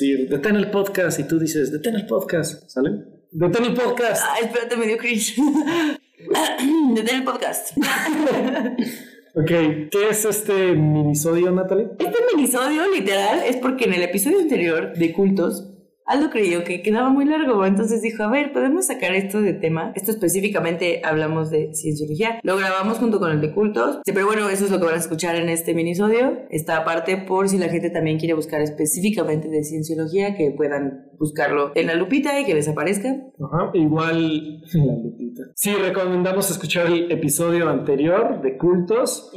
detén el podcast y tú dices, detén el podcast, ¿sale? Detén el podcast. Ah, espérate, me dio cringe. Detén el podcast. Ok, ¿qué es este minisodio, Natalie? Este minisodio, literal, es porque en el episodio anterior de cultos, Aldo creyó que quedaba muy largo, entonces dijo, a ver, podemos sacar esto de tema. Esto específicamente hablamos de cienciología. Lo grabamos junto con el de cultos. Pero bueno, eso es lo que van a escuchar en este minisodio. Esta parte por si la gente también quiere buscar específicamente de cienciología, que puedan buscarlo en la lupita y que les aparezca. Ajá, igual en la lupita. Sí, recomendamos escuchar el episodio anterior de cultos.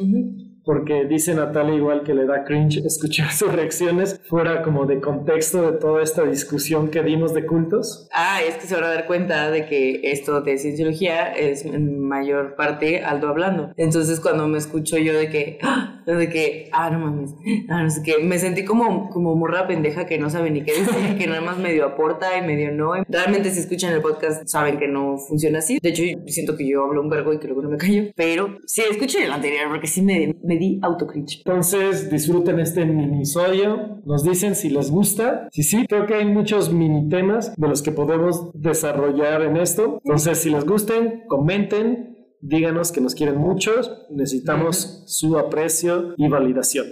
Porque dice Natalia igual que le da cringe escuchar sus reacciones fuera como de contexto de toda esta discusión que dimos de cultos. Ah, es que se van a dar cuenta de que esto de cienciología es en mayor parte Aldo hablando. Entonces cuando me escucho yo de que, ¡ah! De que, ah, no mames, ah, no sé qué, me sentí como, como morra pendeja que no sabe ni qué decir, que nada más medio aporta y medio no. Realmente si escuchan el podcast saben que no funciona así. De hecho, siento que yo hablo un vergo y que luego no me callo. Pero sí, escuchen el anterior porque sí me, me di autocringe. Entonces disfruten este minisodio, nos dicen si les gusta, si sí, creo que hay muchos mini temas de los que podemos desarrollar en esto. Entonces si les gusten, comenten, díganos que nos quieren mucho, necesitamos su aprecio y validación.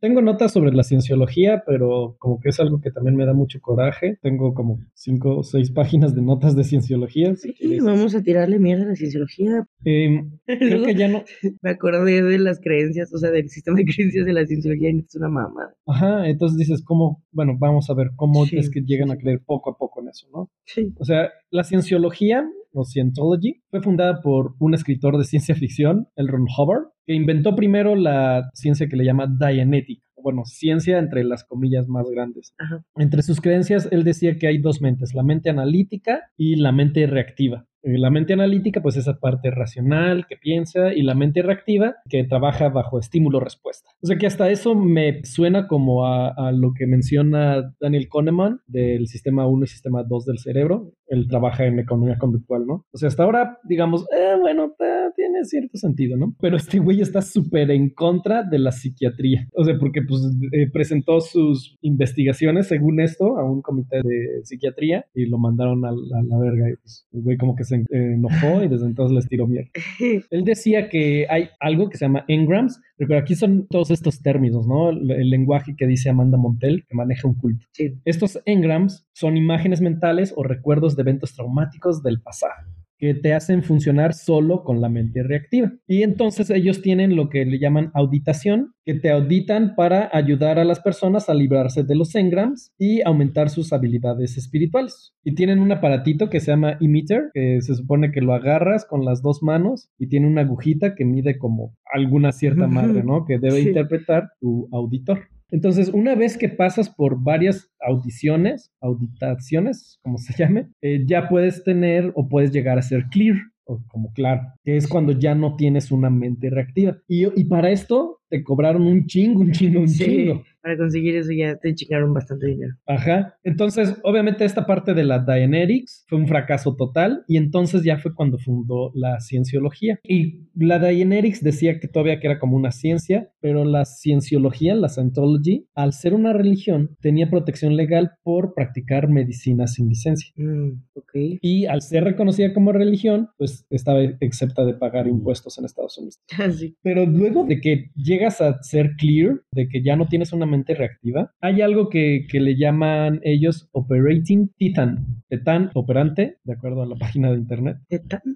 Tengo notas sobre la cienciología, pero como que es algo que también me da mucho coraje. Tengo como cinco o seis páginas de notas de cienciología. Si Sí, quieres. vamos a tirarle mierda a la cienciología. Em, creo que ya no. Me acordé de las creencias, o sea, del sistema de creencias de la cienciología y es una mamada. Ajá, entonces dices, ¿cómo? Bueno, vamos a ver cómo Sí, es que llegan sí, a creer poco a poco en eso, ¿no? Sí. O sea, la cienciología o Scientology fue fundada por un escritor de ciencia ficción, el Ron Hubbard, que inventó primero la ciencia que le llama Dianética. Bueno, ciencia entre las comillas más grandes. Ajá. Entre sus creencias, él decía que hay dos mentes, la mente analítica y la mente reactiva. Eh, La mente analítica, pues esa parte racional que piensa, y la mente reactiva que trabaja bajo estímulo-respuesta. O sea que hasta eso me suena como a, a lo que menciona Daniel Kahneman del sistema 1 y sistema 2 del cerebro. Él trabaja en economía conductual, ¿no? O sea, hasta ahora, digamos, eh, bueno, ta- tiene cierto sentido, ¿no? Pero este güey está súper en contra de la psiquiatría. O sea, porque pues eh, presentó sus investigaciones, según esto, a un comité de psiquiatría y lo mandaron a, la- a la verga. Y pues el güey como que se en- eh, enojó y desde entonces les tiró mierda. Él decía que hay algo que se llama engrams, pero aquí son todos estos términos, ¿no? El, el lenguaje que dice Amanda Montel, que maneja un culto. Sí. Estos engrams son imágenes mentales o recuerdos de eventos traumáticos del pasado que te hacen funcionar solo con la mente reactiva. Y entonces ellos tienen lo que le llaman auditación, que te auditan para ayudar a las personas a librarse de los engrams y aumentar sus habilidades espirituales. Y tienen un aparatito que se llama emitter, que se supone que lo agarras con las dos manos y tiene una agujita que mide como alguna cierta madre, ¿no? Que debe Sí. interpretar tu auditor. Entonces, una vez que pasas por varias audiciones, auditaciones, como se llame, eh, ya puedes tener o puedes llegar a ser clear, o como claro, que es cuando ya no tienes una mente reactiva. Y, y para esto te cobraron un chingo, un chingo, un Sí. chingo. Para conseguir eso ya te chingaron bastante dinero. Ajá. Entonces, obviamente esta parte de la Dianetics fue un fracaso total y entonces ya fue cuando fundó la cienciología. Y la Dianetics decía que todavía que era como una ciencia, pero la cienciología, la Scientology, al ser una religión, tenía protección legal por practicar medicina sin licencia. Mm, ok. Y al ser reconocida como religión, pues estaba excepta de pagar impuestos en Estados Unidos. Así. Pero luego de que llegas a ser clear, de que ya no tienes una reactiva, hay algo que, que le llaman ellos Operating Titan. Titan operante, de acuerdo a la página de internet.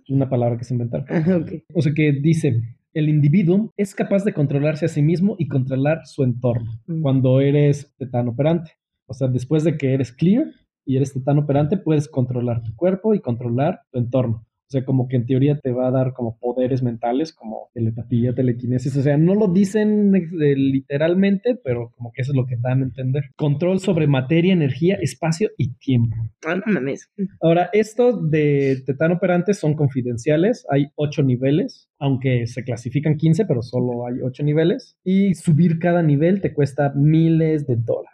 Una palabra que se inventaron. Ah. O sea que dice, el individuo es capaz de controlarse a sí mismo y controlar su entorno Mm. cuando eres tetán operante. O sea, después de que eres clear y eres tetán operante, puedes controlar tu cuerpo y controlar tu entorno. O sea, como que en teoría te va a dar como poderes mentales, como telepatía, telequinesis. O sea, no lo dicen eh, literalmente, pero como que eso es lo que dan a entender. Control sobre materia, energía, espacio y tiempo. Ah, no mames. Ahora, estos de tetán operantes son confidenciales. Hay ocho niveles, aunque se clasifican 15, pero solo hay ocho niveles. Y subir cada nivel te cuesta miles de dólares.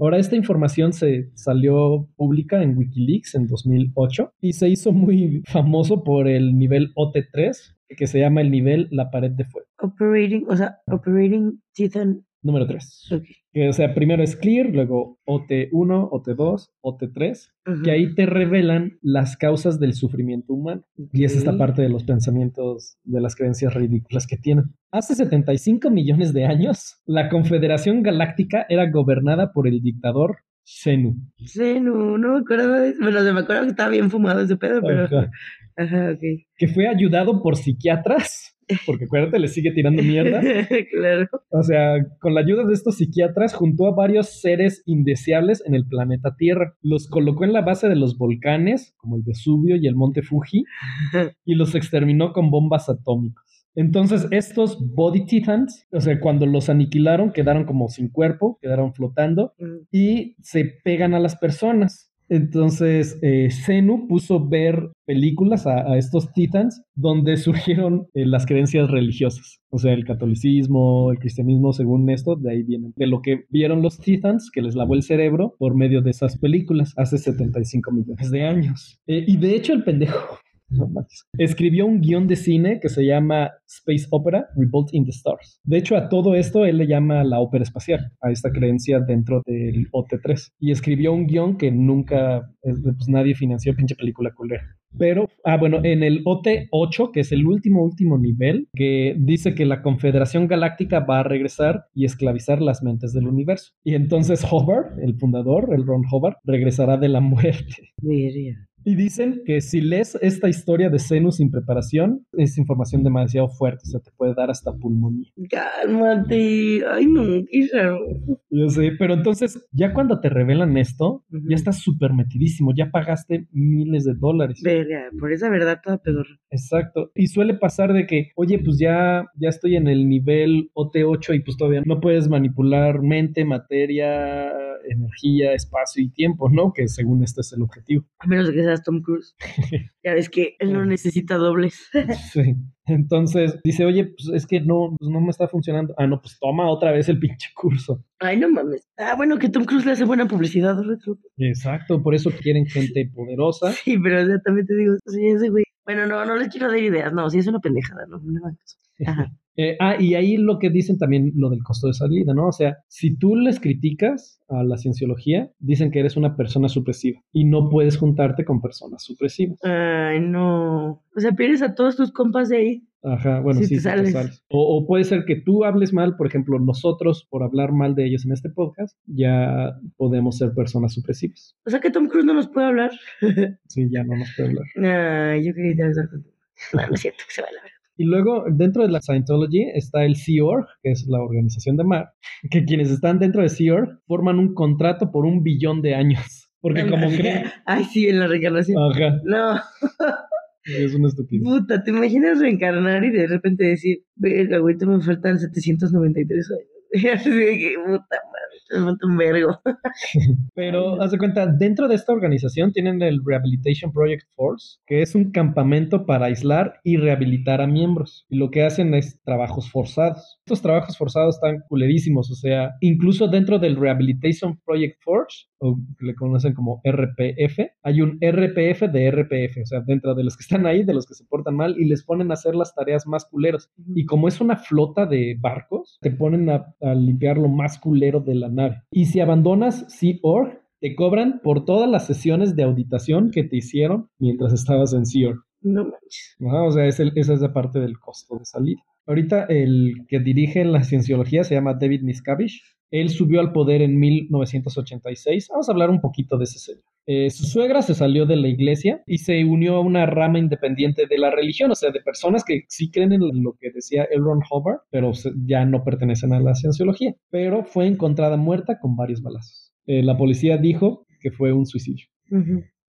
Ahora, esta información se salió pública en Wikileaks en 2008 y se hizo muy famoso por el nivel OT3, que se llama el nivel La pared de fuego. Operating, o sea, Operating Titan. Número 3. Ok. Que, o sea, primero es clear, luego OT1, OT2, OT3, Ujú. que ahí te revelan las causas del sufrimiento humano. Y es esta parte de los pensamientos, de las creencias ridículas que tienen. Hace 75 millones de años, la Confederación Galáctica era gobernada por el dictador Xenu. Sí, no, me acuerdo de eso. Bueno, o sea, me acuerdo que estaba bien fumado ese pedo, pero. Ajá. Ajá, ok. Que fue ayudado por psiquiatras, porque acuérdate, le sigue tirando mierda. claro. O sea, con la ayuda de estos psiquiatras, juntó a varios seres indeseables en el planeta Tierra. Los colocó en la base de los volcanes, como el Vesubio y el Monte Fuji, y los exterminó con bombas atómicas. Entonces, estos Body Titans, o sea, cuando los aniquilaron, quedaron como sin cuerpo, quedaron flotando Mm, y se pegan a las personas. Entonces, eh, Zenu puso ver películas a, estos titans donde surgieron eh, las creencias religiosas. O sea, el catolicismo, el cristianismo, según esto, de ahí vienen. De lo que vieron los titans, que les lavó el cerebro por medio de esas películas hace 75 millones de años. Eh, y de hecho, el pendejo. Escribió un guion de cine que se llama Space Opera Revolt in the Stars. De hecho, a todo esto él le llama la ópera espacial, a esta creencia dentro del OT3. Y escribió un guion que nunca, eh, pues nadie financió, pinche película culera. Pero, ah, bueno, en el OT8, que es el último, último nivel, que dice que la Confederación Galáctica va a regresar y esclavizar las mentes del universo. Y entonces Hobart, el fundador, el Ron Hobart, regresará de la muerte. verga. Y dicen que si lees esta historia de Xenu sin preparación, es información demasiado fuerte, o sea, te puede dar hasta pulmonía. Cálmate. Ay, no, qué raro. Yo sé, pero entonces, ya cuando te revelan esto, ya estás súper metidísimo, ya pagaste miles de dólares. Verga, por esa verdad toda pedorra. Exacto. Y suele pasar de que, oye, pues ya, ya estoy en el nivel OT8 y pues todavía no puedes manipular mente, materia, energía, espacio y tiempo, ¿no? Que según este es el objetivo. A menos de que seas Tom Cruise. ya ves que él no necesita dobles. Sí. Entonces dice, oye, pues es que no, pues no me está funcionando. Ah, no, pues toma otra vez el pinche curso. Ay, no mames. Ah, bueno, que Tom Cruise le hace buena publicidad, retro. Exacto, por eso quieren gente poderosa. Sí, pero o sea, también te digo, sí, ese güey. Bueno, no, no les quiero dar ideas, no, sí es una pendejada, no, no. Ajá. Eh, ah, y ahí lo que dicen también lo del costo de salida, ¿no? O sea, si tú les criticas a la cienciología, dicen que eres una persona supresiva y no puedes juntarte con personas supresivas. Ay, no. O sea, pierdes a todos tus compas de ahí. Ajá, bueno, Si sí, te sí te sales. sales. O, o puede ser que tú hables mal, por ejemplo, nosotros, por hablar mal de ellos en este podcast, ya podemos ser personas supresivas. O sea que Tom Cruise no nos puede hablar. Sí, ya no nos puede hablar. Ay, yo quería interactuar contigo. No, es cierto, que se va a la verga. Y luego, dentro de la Scientology está el Sea Org, que es la organización de mar, que quienes están dentro de Sea Org forman un contrato por un billón de años. Porque como creen... Ay, sí, en la reencarnación. Ajá, No, es una estupidez. puta, ¿te imaginas reencarnar y de repente decir, verga, güey, me faltan 793 años? Y así de que, puta madre, un vergo. Pero, haz de cuenta, dentro de esta organización tienen el Rehabilitation Project Force, que es un campamento para aislar y rehabilitar a miembros. Y lo que hacen es trabajos forzados. Estos trabajos forzados están culerísimos, o sea, incluso dentro del Rehabilitation Project Force, o que le conocen como RPF, hay un RPF de RPF, o sea, dentro de los que están ahí, de los que se portan mal, y les ponen a hacer las tareas más culeras. Y como es una flota de barcos, te ponen a, a limpiar lo más culero de la nave. Y si abandonas Sea Org, te cobran por todas las sesiones de auditación que te hicieron mientras estabas en Sea Org. No manches. O sea, es el- esa es la parte del costo de salida. Ahorita el que dirige la cienciología se llama David Miscavige. Él subió al poder en 1986. Vamos a hablar un poquito de ese señor. Eh, su suegra se salió de la iglesia y se unió a una rama independiente de la religión, o sea, de personas que sí creen en lo que decía L. Ron Hubbard, pero ya no pertenecen a la cienciología. Pero fue encontrada muerta con varios balazos. Eh, la policía dijo que fue un suicidio.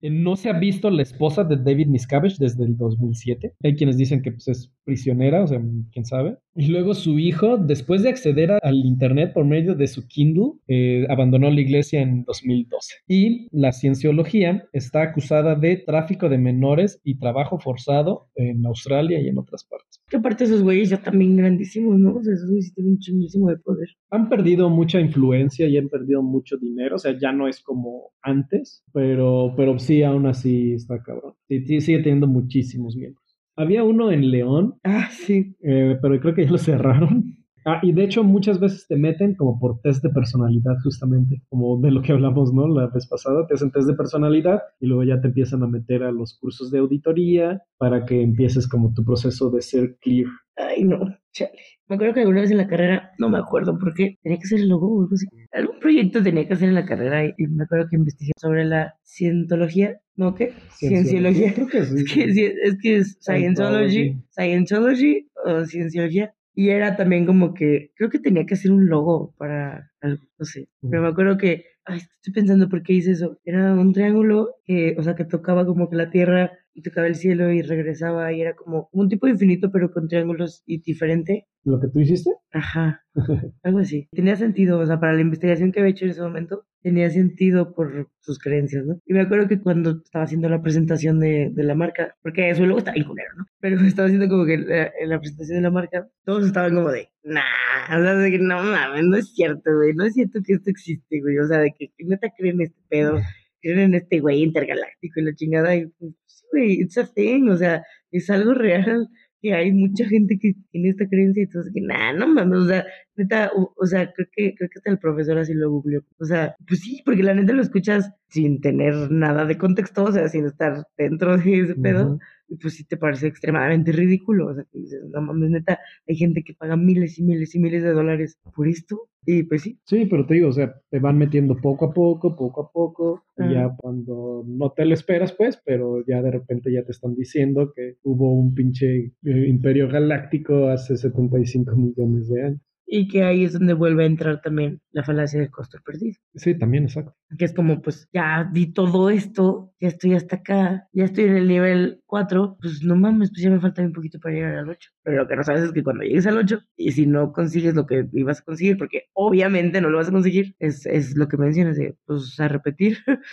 Eh, No se ha visto la esposa de David Miscavige desde el 2007. Hay quienes dicen que pues, es prisionera, o sea, quién sabe. Y luego su hijo, después de acceder al Internet por medio de su Kindle, eh, abandonó la iglesia en 2012. Y la cienciología está acusada de tráfico de menores y trabajo forzado en Australia y en otras partes. Que aparte esos güeyes ya también grandísimos, ¿no? O sea, esos güeyes tienen un chinguísimo de poder. Han perdido mucha influencia y han perdido mucho dinero, o sea, ya no es como antes, pero, pero sí, aún así está cabrón. Sí, sigue teniendo muchísimos miembros. Había uno en León, Ah, sí. eh, pero creo que ya lo cerraron. Ah, y de hecho muchas veces te meten como por test de personalidad justamente, como de lo que hablamos, ¿no? La vez pasada, te hacen test de personalidad y luego ya te empiezan a meter a los cursos de auditoría para que empieces como tu proceso de ser clear. Ay, no, chale. Me acuerdo que alguna vez en la carrera, no me acuerdo por qué, tenía que hacer el logo o algo así. Algún proyecto tenía que hacer en la carrera y, me acuerdo que investigué sobre la cientología, ¿no? ¿Qué? Cienciología. Creo que sí. Es que, sí, es que es Scientology, Scientology o Cienciología. Y era también como que, creo que tenía que hacer un logo para algo, no sé. Pero me acuerdo que, ay, estoy pensando por qué hice eso. Era un triángulo que, o sea, que tocaba como que la tierra y tocaba el cielo y regresaba y era como un tipo de infinito pero con triángulos y diferente. ¿Lo que tú hiciste? Ajá, algo así. Tenía sentido, o sea, para la investigación que había hecho en ese momento, tenía sentido por sus creencias, ¿no? Y me acuerdo que cuando estaba haciendo la presentación de, de la marca, porque eso luego está bien culero, ¿no? Pero estaba haciendo como que la, en la presentación de la marca, todos estaban como de, nah, o sea, de que no mames, no es cierto, güey, no es cierto que esto existe, güey, o sea, de que, que neta creen este pedo, creen en este güey intergaláctico y la chingada, y pues, sí, güey, it's a thing, o sea, es algo real que hay mucha gente que tiene esta creencia y entonces que nah, no mames, o sea, neta, o, sea, creo que creo que hasta el profesor así lo googleó. O sea, pues sí, porque la neta lo escuchas sin tener nada de contexto, o sea, sin estar dentro de ese pedo. Y pues sí te parece extremadamente ridículo, o sea, que dices, no mames, neta, hay gente que paga miles y miles y miles de dólares por esto, y pues sí, Sí, pero te digo, o sea, te van metiendo poco a poco, poco a poco, y Ajá. ya cuando no te lo esperas, pues, pero ya de repente ya te están diciendo que hubo un pinche eh, imperio galáctico hace 75 millones de años. Y que ahí es donde vuelve a entrar también la falacia del costo perdido. Sí, también, exacto. que es como, pues ya di todo esto, ya estoy hasta acá, ya estoy en el nivel 4, pues no mames, pues ya me falta un poquito para llegar al 8. Pero lo que no sabes es que cuando llegues al 8, y si no consigues lo que ibas a conseguir, porque obviamente no lo vas a conseguir, es, es lo que mencionas de, pues a repetir,